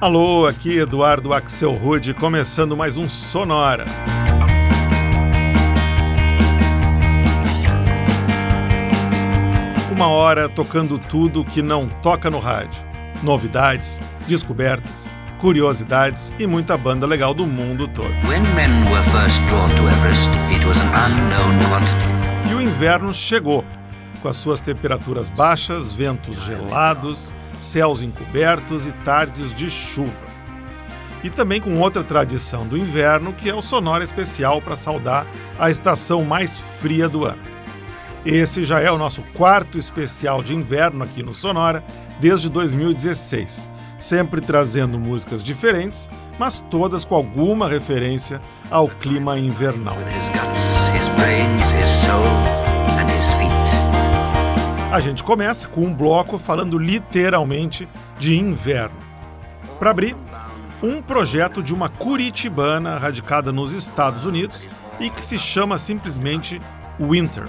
Alô, aqui Eduardo Axel Rude, começando mais um Sonora. Uma hora tocando tudo que não toca no rádio. Novidades, descobertas, curiosidades e muita banda legal do mundo todo. Everest, e o inverno chegou, com as suas temperaturas baixas, ventos gelados, céus encobertos e tardes de chuva. E também com outra tradição do inverno, que é o sonora especial para saudar a estação mais fria do ano. Esse já é o nosso quarto especial de inverno aqui no Sonora desde 2016, sempre trazendo músicas diferentes, mas todas com alguma referência ao clima invernal. A gente começa com um bloco falando literalmente de inverno. Para abrir, um projeto de uma curitibana radicada nos Estados Unidos e que se chama simplesmente Winter.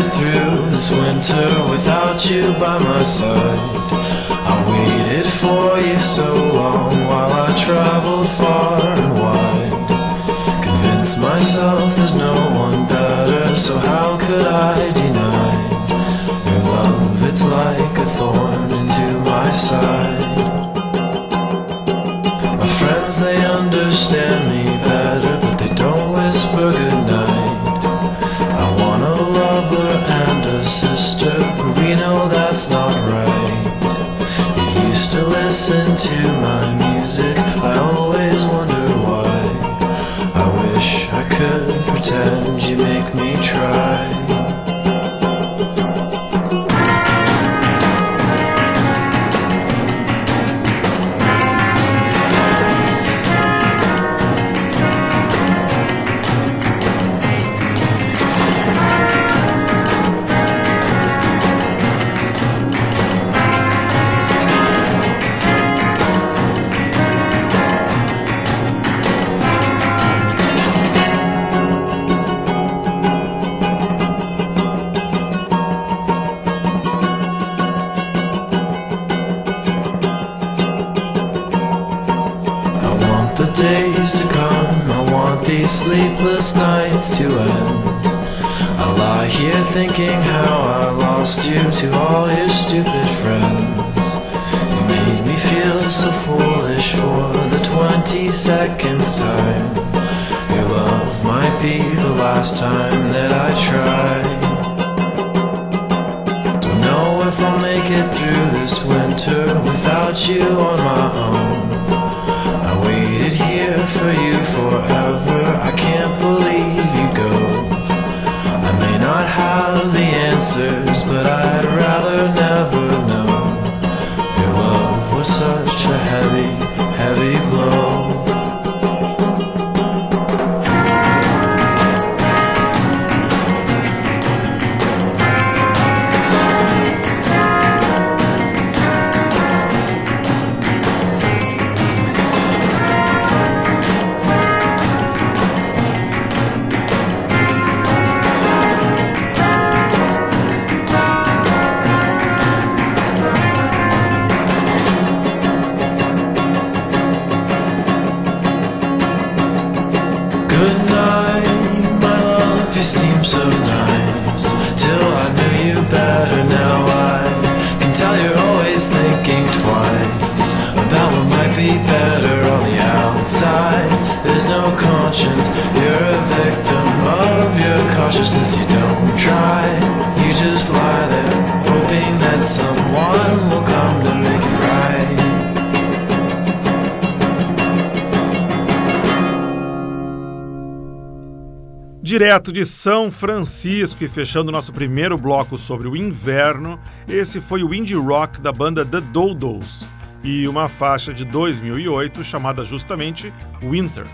through this winter without you by my side. I waited for you so long while I traveled far and wide. Convinced myself there's no one better, so how could I deny your love? It's like a thorn into my side. My friends, they understand last time that I tried. Don't know if I'll make it through this winter without you Direto de São Francisco e fechando nosso primeiro bloco sobre o inverno, esse foi o indie rock da banda The Dodos e uma faixa de 2008 chamada justamente Winter.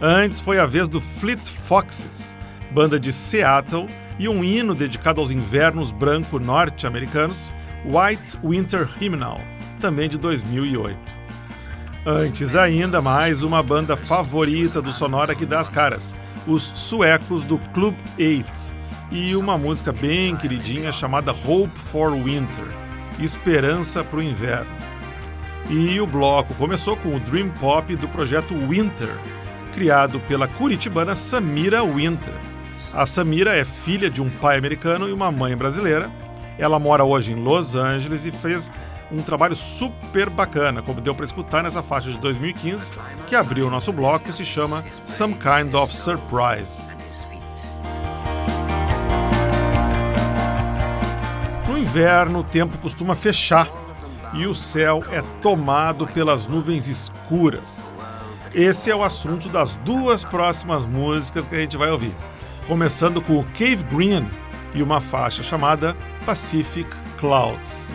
Antes foi a vez do Fleet Foxes, banda de Seattle, e um hino dedicado aos invernos branco norte-americanos, White Winter Hymnal, também de 2008. Antes ainda, mais uma banda favorita do Sonora que dá as caras, os suecos do Club 8, e uma música bem queridinha chamada Hope for Winter, Esperança para o Inverno. E o bloco começou com o Dream Pop do projeto Winter, criado pela curitibana Samira Winter. A Samira é filha de um pai americano e uma mãe brasileira. Ela mora hoje em Los Angeles e fez um trabalho super bacana, como deu para escutar nessa faixa de 2015, que abriu o nosso bloco e se chama Some Kind of Surprise. No inverno, o tempo costuma fechar e o céu é tomado pelas nuvens escuras. Esse é o assunto das duas próximas músicas que a gente vai ouvir, começando com o Cave Green e uma faixa chamada Pacific Clouds.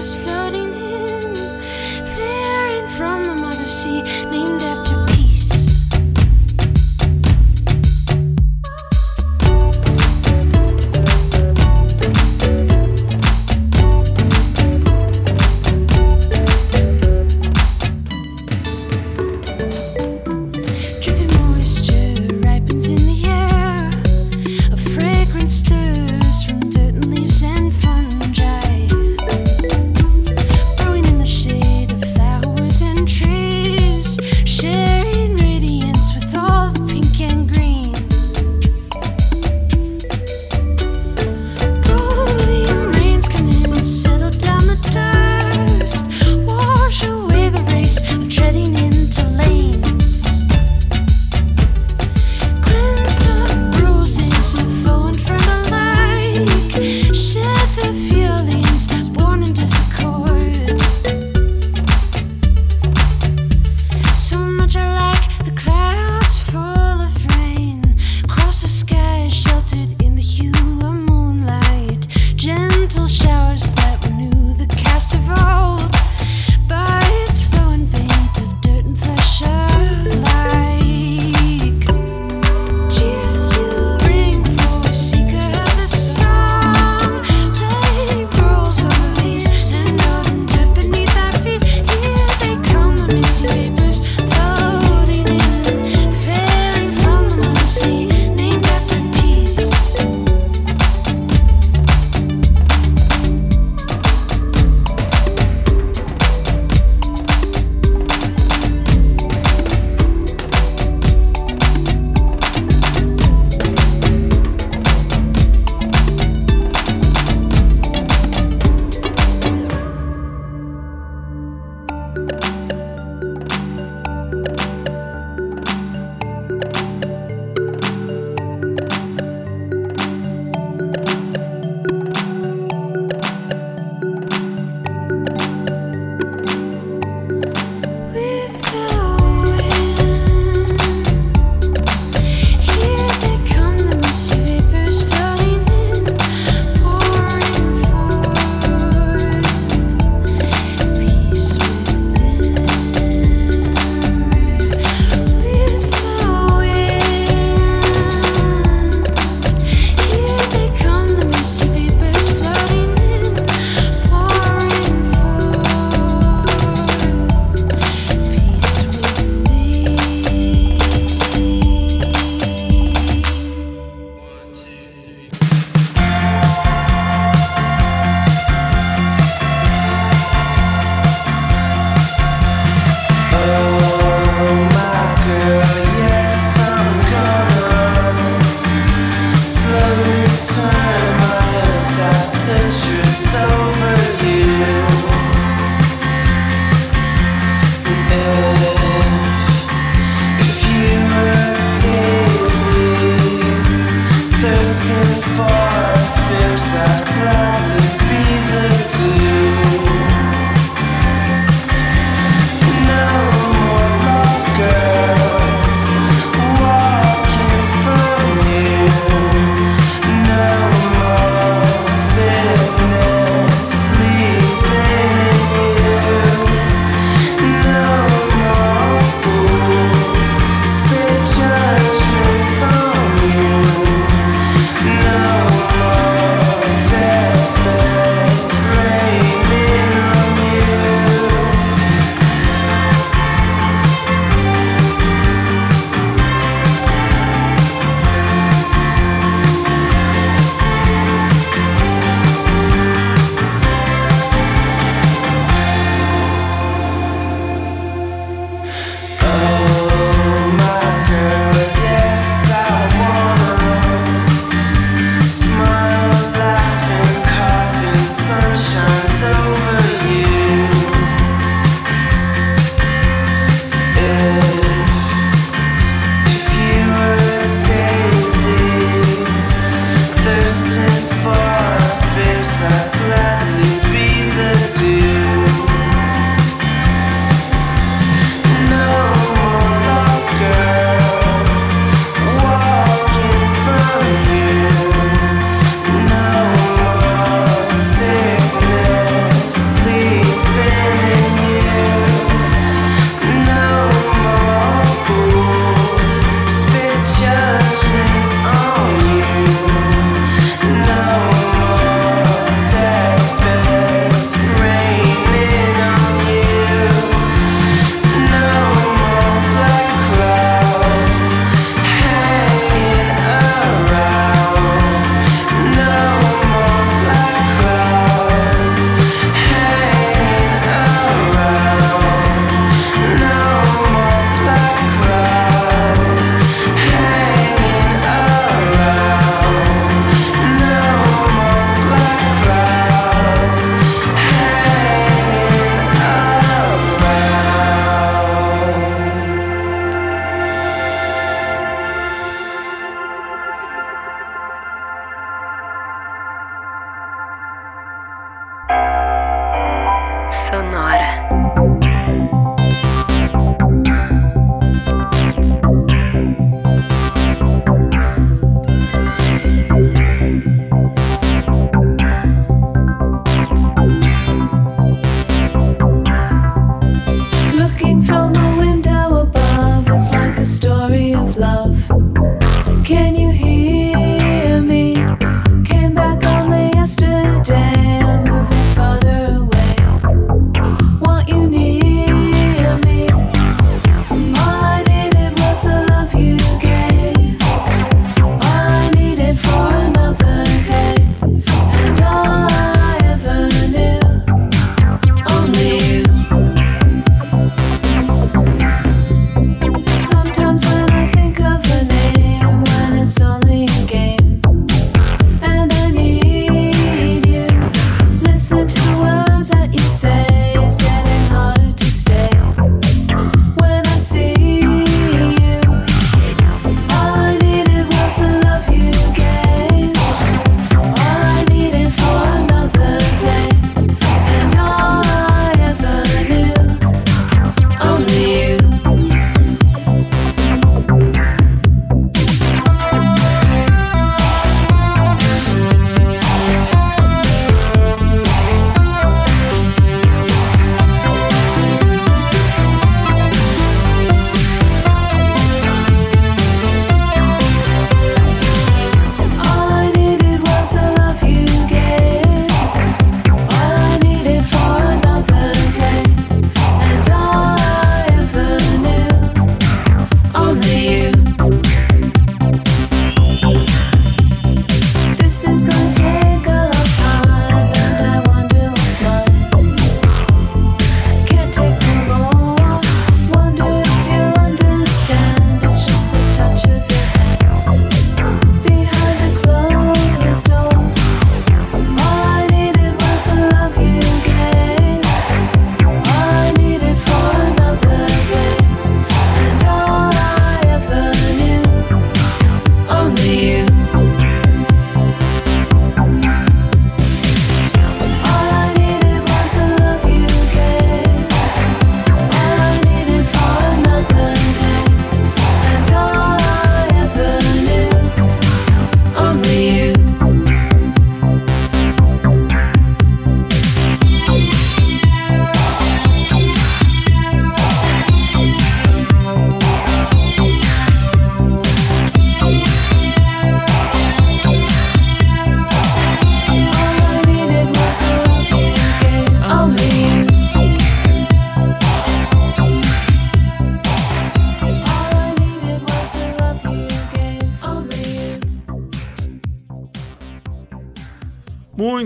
first floor.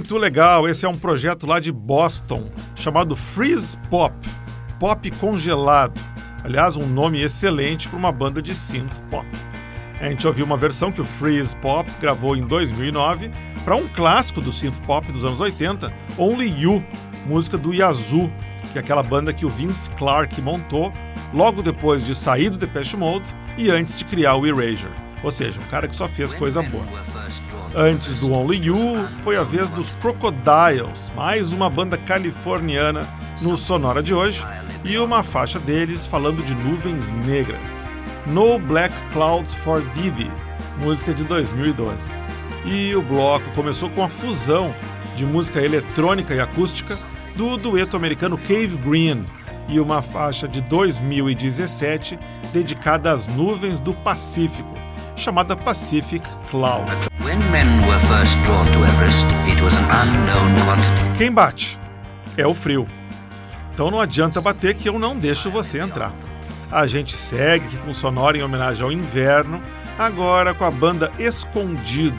Muito legal, esse é um projeto lá de Boston chamado Freeze Pop, pop congelado. Aliás, um nome excelente para uma banda de synth pop. A gente ouviu uma versão que o Freeze Pop gravou em 2009 para um clássico do synth pop dos anos 80, Only You, música do Yazoo, que é aquela banda que o Vince Clarke montou logo depois de sair do Depeche Mode e antes de criar o Erasure. Ou seja, um cara que só fez coisa boa. Antes do Only You, foi a vez dos Crocodiles, mais uma banda californiana no Sonora de hoje, e uma faixa deles falando de nuvens negras. No Black Clouds for Didi, música de 2012. E o bloco começou com a fusão de música eletrônica e acústica do dueto americano Cave Green e uma faixa de 2017 dedicada às nuvens do Pacífico, chamada Pacific Clouds. Quem bate é o frio. Então não adianta bater que eu não deixo você entrar. A gente segue com sonora em homenagem ao inverno, agora com a banda Escondido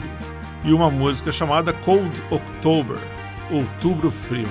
e uma música chamada Cold October, Outubro Frio.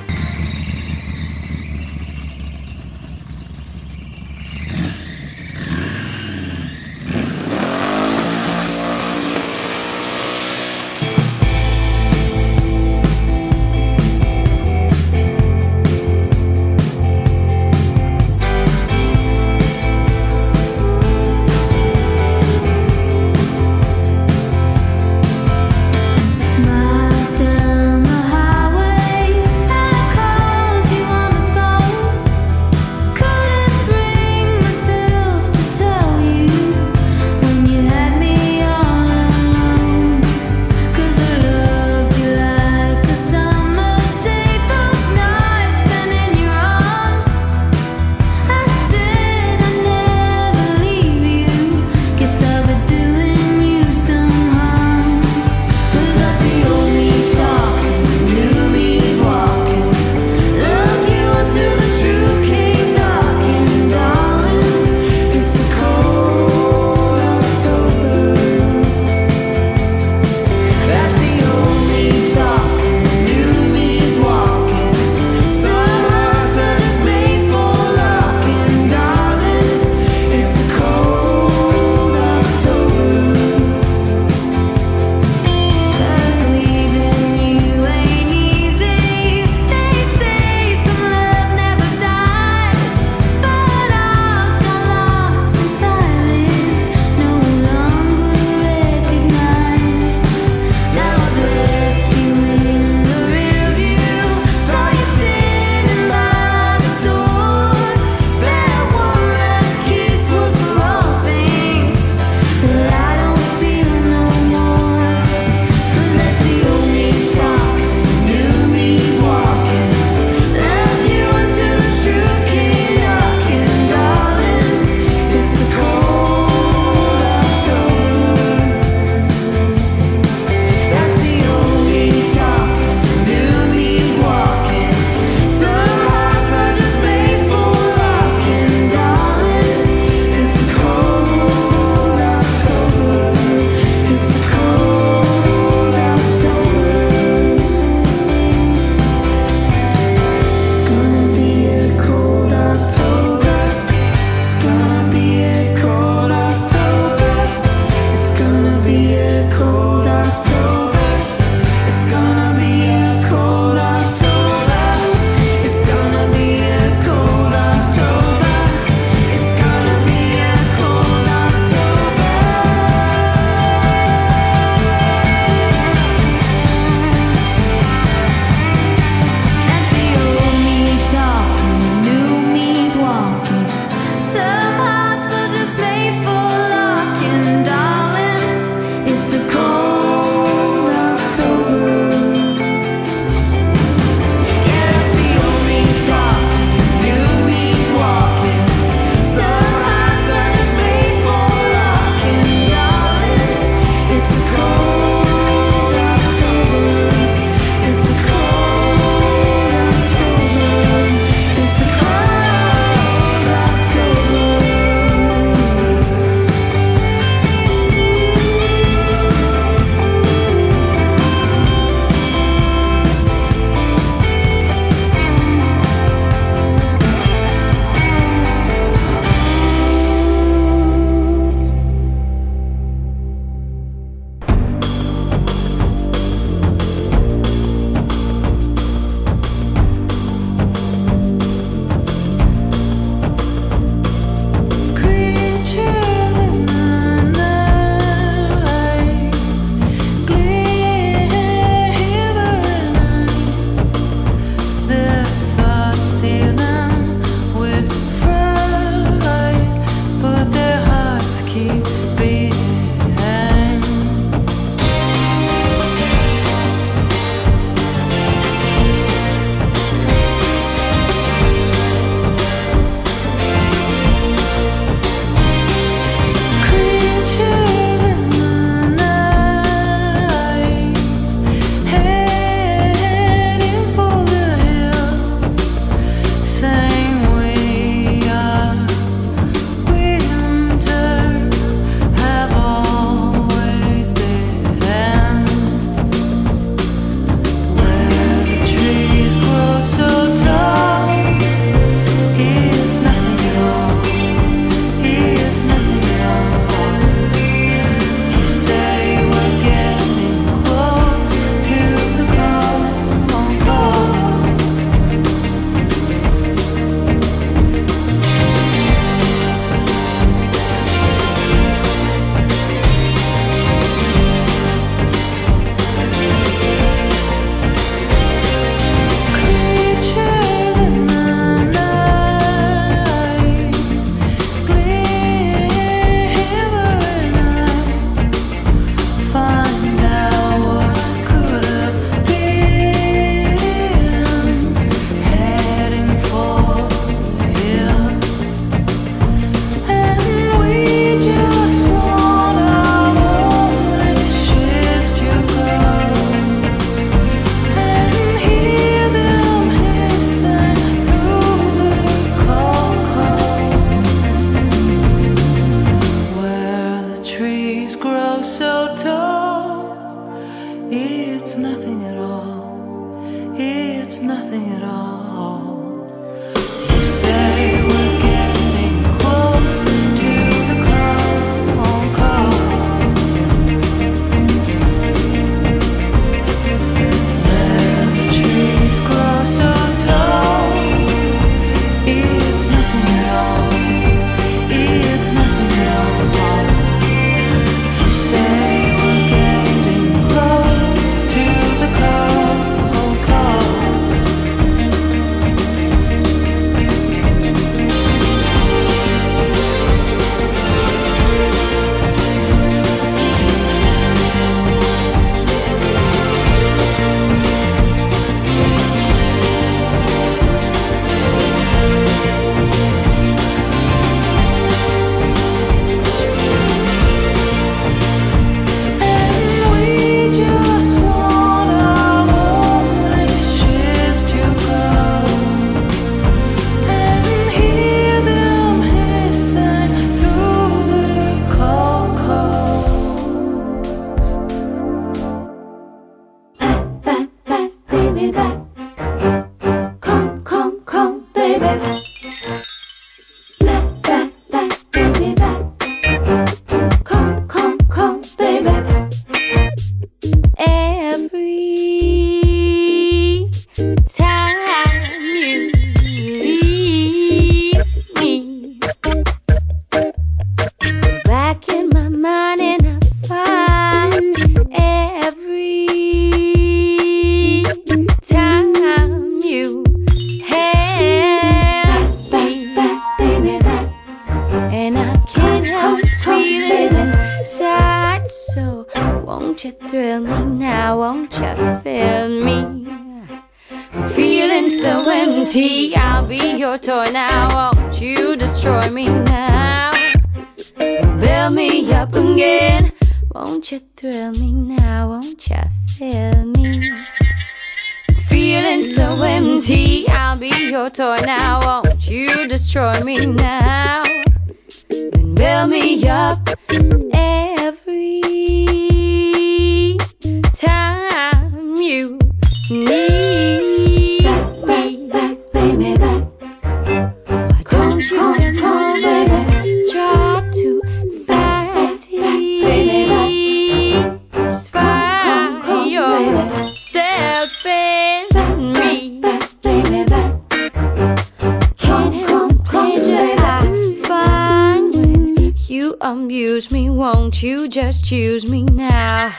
use me? Won't you just use me now?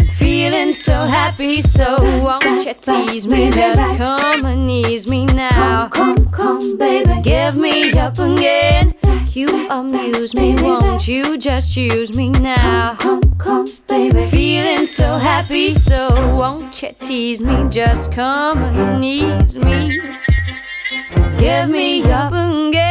I'm feeling so happy, so won't you tease me? Just come and ease me now. Come, come, come, baby. Give me up again. You amuse me, won't you just use me now? Come, come, baby. Feeling so happy, so won't you tease me? Just come and ease me. Give me up again.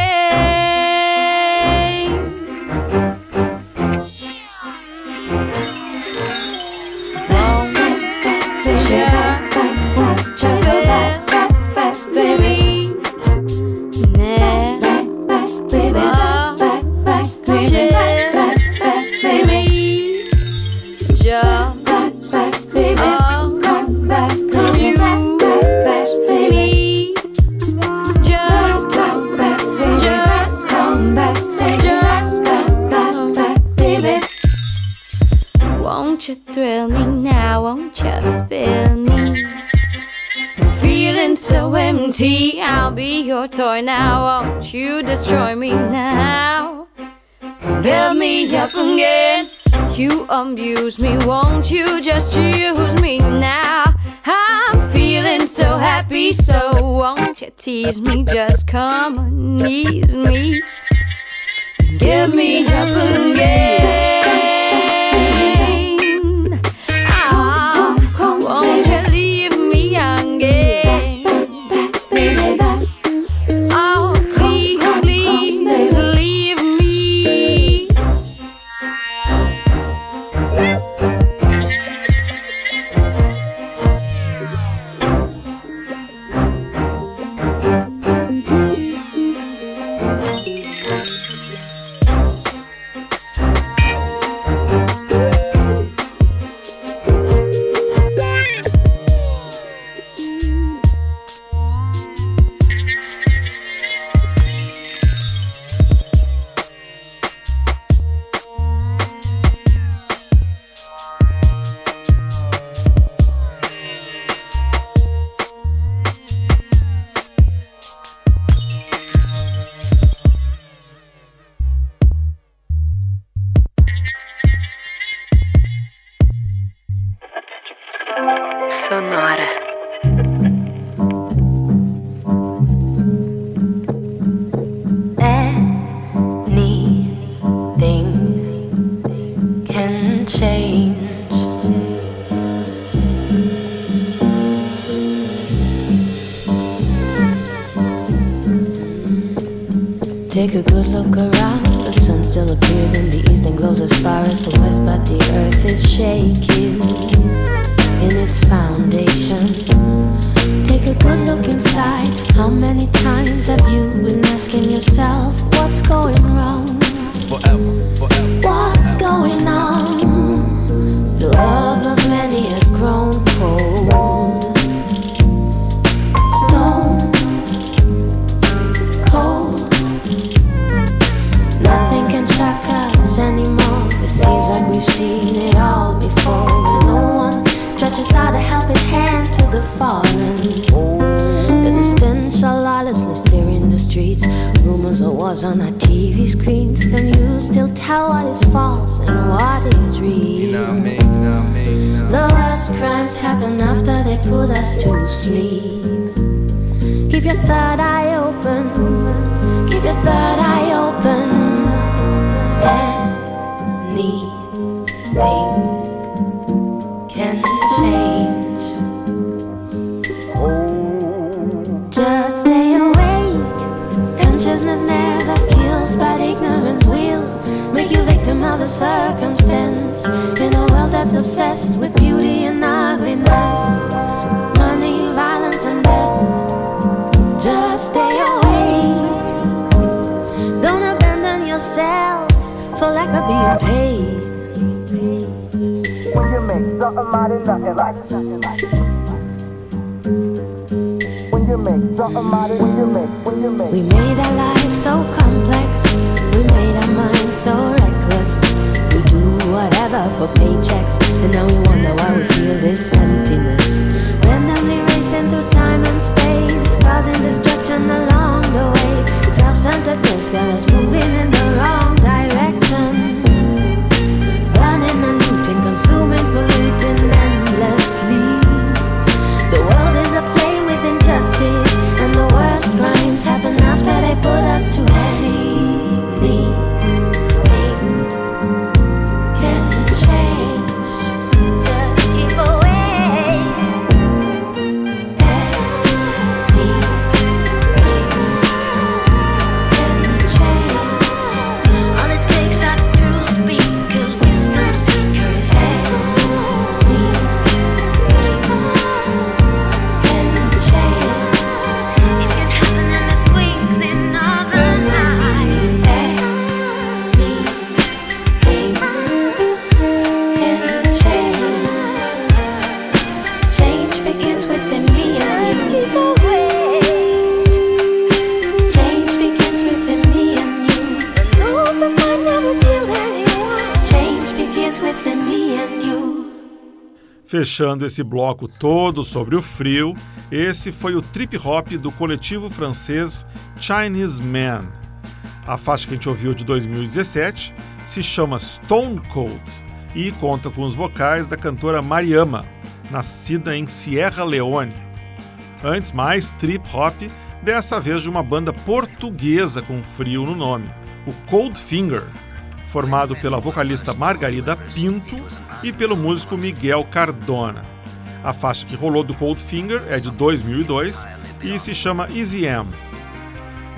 T, I'll be your toy now. Won't you destroy me now? Build me up again. You abuse me, won't you just use me now? I'm feeling so happy, so won't you tease me? Just come and ease me. Give me up again. Wars on our TV screens. Can you still tell what is false and what is real? The worst crimes happen after they put us to sleep. Keep your third eye open. Keep your third eye open. Anything circumstance. In a world that's obsessed with beauty and ugliness, money, violence, and death. Just stay away. Don't abandon yourself for lack of being paid. When you make something out of nothing like When you make something out of We made our lives so complex. We made our minds so reckless. Whatever for paychecks, and now we wonder why we feel this emptiness. Randomly racing through time and space, causing destruction along the way. Self-centeredness got us moving in the wrong direction. Burning and looting, consuming, polluting endlessly. The world is aflame with injustice, and the worst crimes happen after they put us to Fechando esse bloco todo sobre o frio, esse foi o trip hop do coletivo francês Chinese Man. A faixa que a gente ouviu de 2017 se chama Stone Cold e conta com os vocais da cantora Mariama, nascida em Sierra Leone. Antes, mais trip hop, dessa vez de uma banda portuguesa com frio no nome, o Cold Finger, formado pela vocalista Margarida Pinto e pelo músico Miguel Cardona. A faixa que rolou do Cold Finger é de 2002 e se chama Easy M.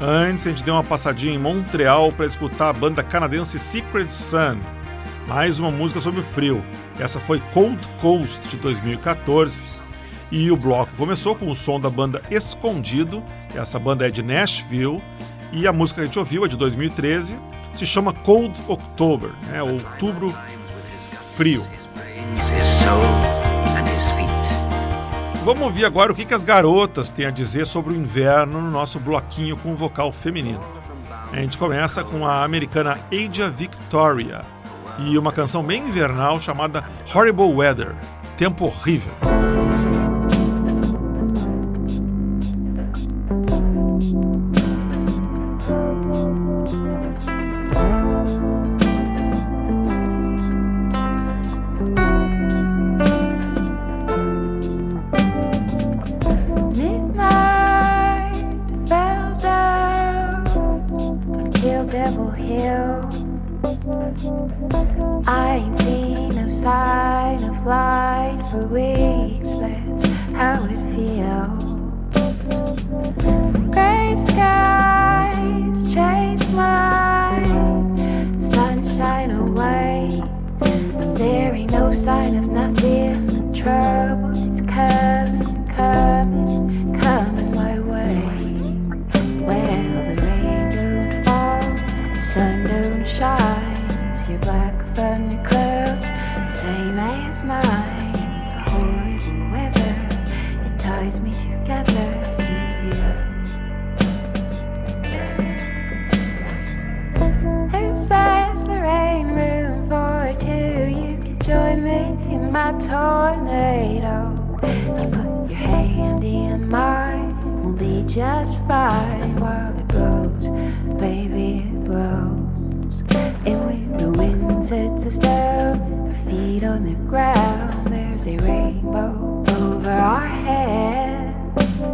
Antes, a gente deu uma passadinha em Montreal para escutar a banda canadense Secret Sun. Mais uma música sobre o frio. Essa foi Cold Coast de 2014. E o bloco começou com o som da banda Escondido. Essa banda é de Nashville. E a música que a gente ouviu é de 2013. Se chama Cold October, né? Outubro Frio. Vamos ouvir agora o que, as garotas têm a dizer sobre o inverno no nosso bloquinho com vocal feminino. A gente começa com a americana Aja Victoria e uma canção bem invernal chamada Horrible Weather Tempo Horrível. On the ground, there's a rainbow over our head.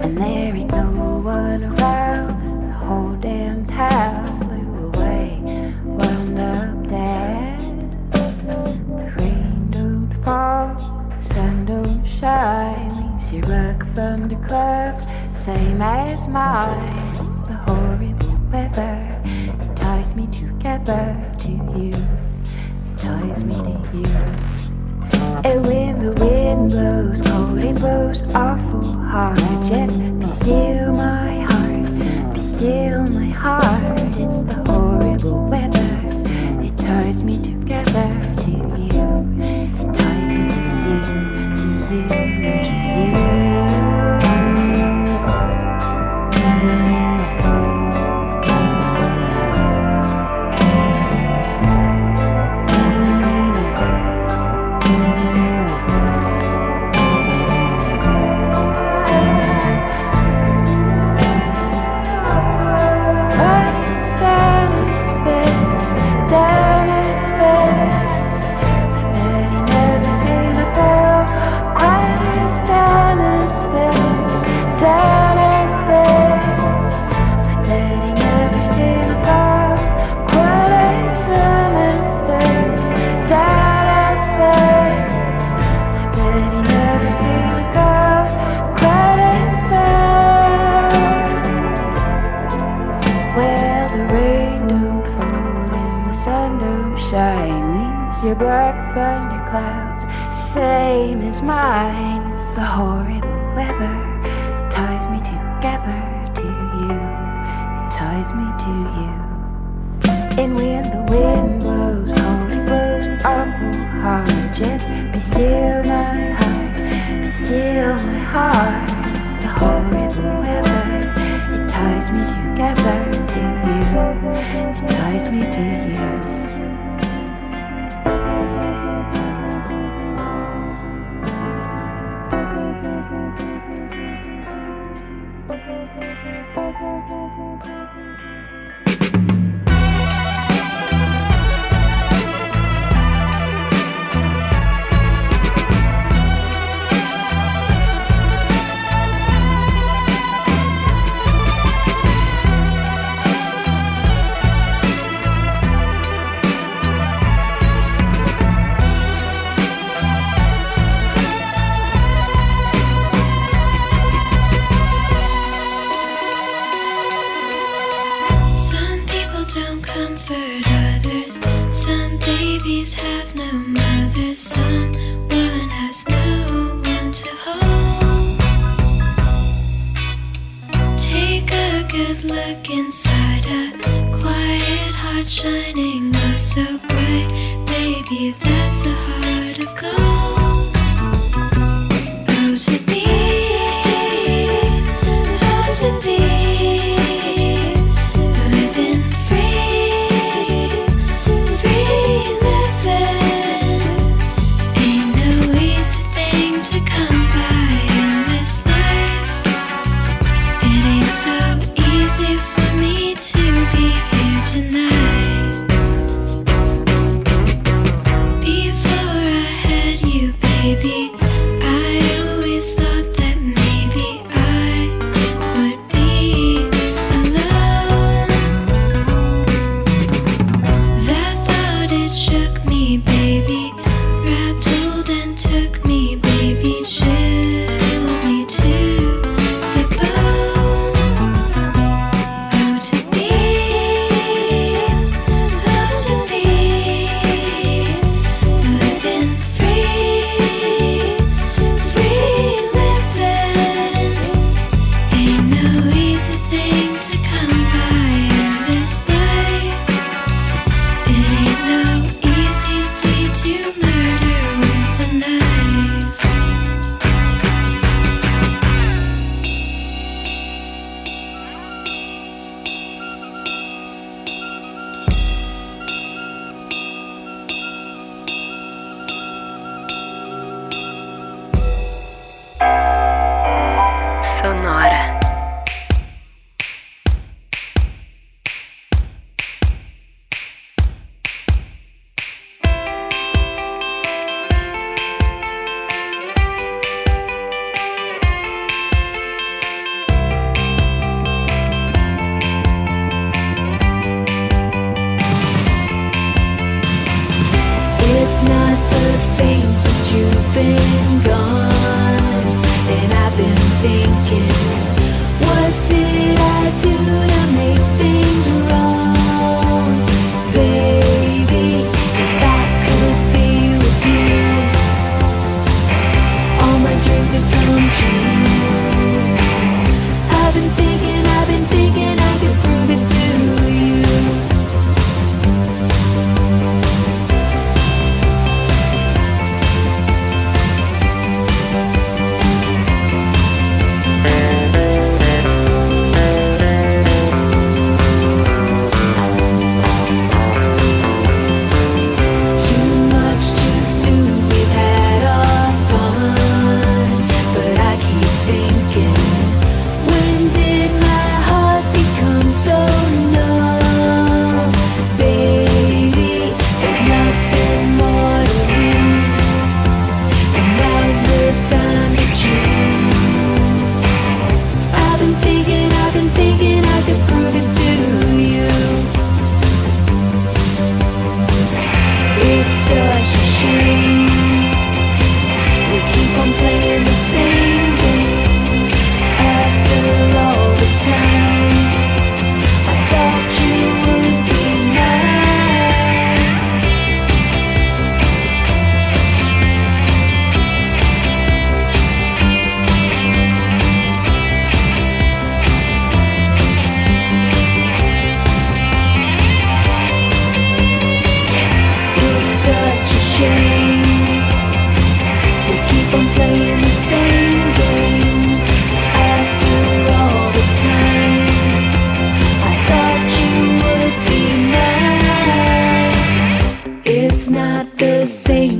And there ain't no one around, the whole damn town blew away, wound up dead. The rain don't fall, the sun don't shine. These your black thunder clouds, same as mine. It's the horrible weather, it ties me together to you. Ties me to you. And when the wind blows cold, it blows awful hard. Just be still, my heart. Be still, my heart. It's the horrible weather. It ties me together same as mine. It's the horrible weather ties me together to you. It ties me to you. And when the wind blows cold, it blows awful hard. Just be still, my heart. Be still, my heart. It's the horrible weather. It ties me together to you. It ties me to you.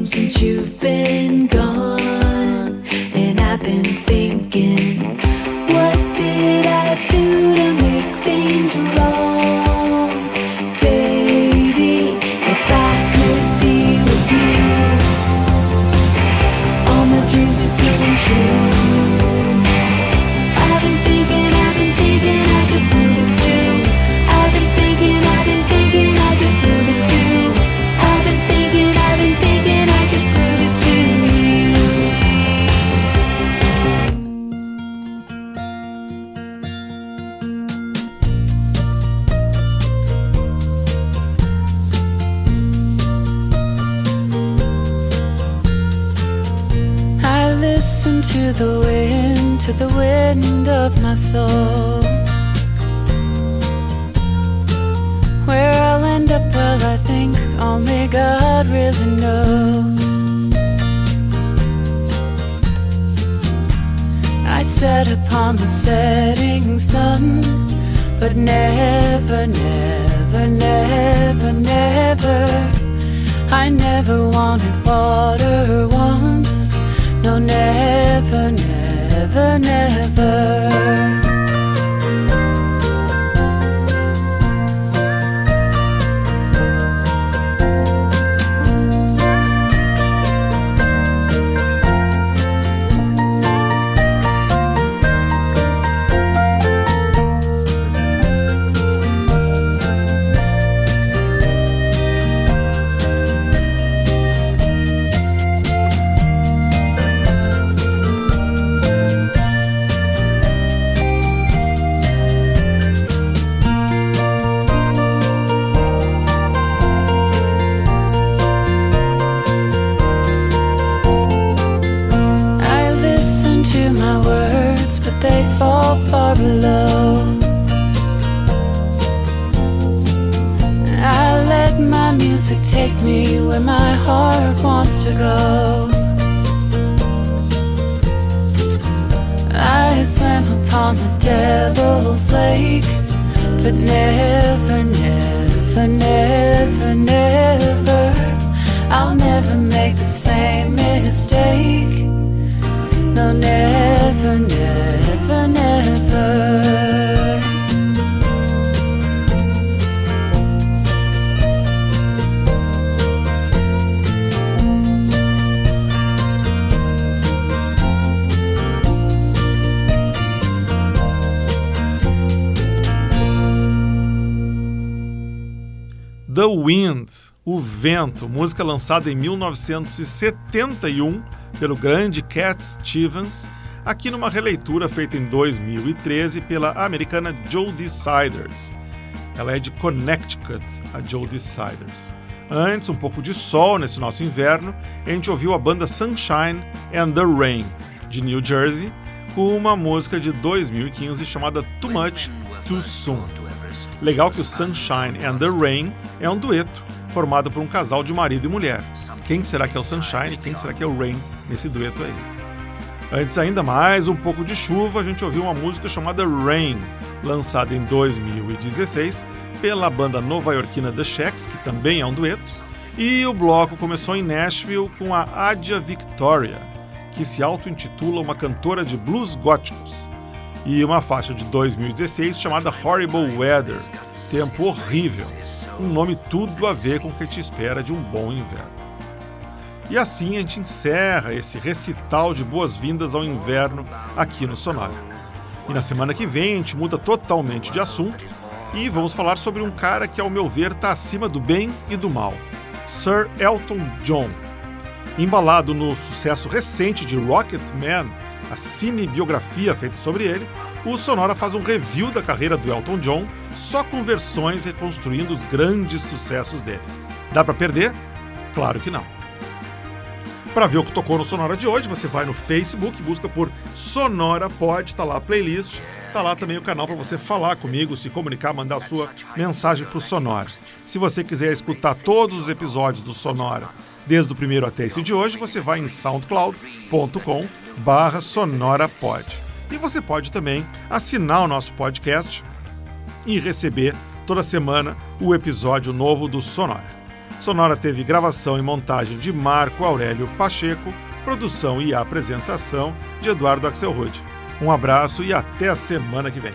since you've been Vento, música lançada em 1971 pelo grande Cat Stevens, aqui numa releitura feita em 2013 pela americana Jodie Siders. Ela é de Connecticut, a Jodie Siders. Antes, um pouco de sol nesse nosso inverno, a gente ouviu a banda Sunshine and the Rain, de New Jersey, com uma música de 2015 chamada Too Much Too Soon. Legal que o Sunshine and the Rain é um dueto formado por um casal de marido e mulher. Quem será que é o Sunshine e quem será que é o Rain nesse dueto aí? Antes ainda mais um pouco de chuva, a gente ouviu uma música chamada Rain, lançada em 2016 pela banda nova-iorquina The Shacks, que também é um dueto, e o bloco começou em Nashville com a Adia Victoria, que se auto-intitula uma cantora de blues góticos, e uma faixa de 2016 chamada Horrible Weather, Tempo Horrível, um nome tudo a ver com o que te espera de um bom inverno. E assim a gente encerra esse recital de boas-vindas ao inverno aqui no Sonora. E na semana que vem a gente muda totalmente de assunto e vamos falar sobre um cara que, ao meu ver, está acima do bem e do mal: Sir Elton John. Embalado no sucesso recente de Rocket Man, a cinebiografia feita sobre ele, o Sonora faz um review da carreira do Elton John, só com versões reconstruindo os grandes sucessos dele. Dá para perder? Claro que não. Para ver o que tocou no Sonora de hoje, você vai no Facebook, busca por Sonora Pod, tá lá a playlist, tá lá também o canal para você falar comigo, se comunicar, mandar sua mensagem pro Sonora. Se você quiser escutar todos os episódios do Sonora, desde o primeiro até esse de hoje, você vai em soundcloud.com barra sonorapod. E você pode também assinar o nosso podcast e receber toda semana o episódio novo do Sonora. Sonora teve gravação e montagem de Marco Aurélio Pacheco, produção e apresentação de Eduardo Axelrod. Um abraço e até a semana que vem.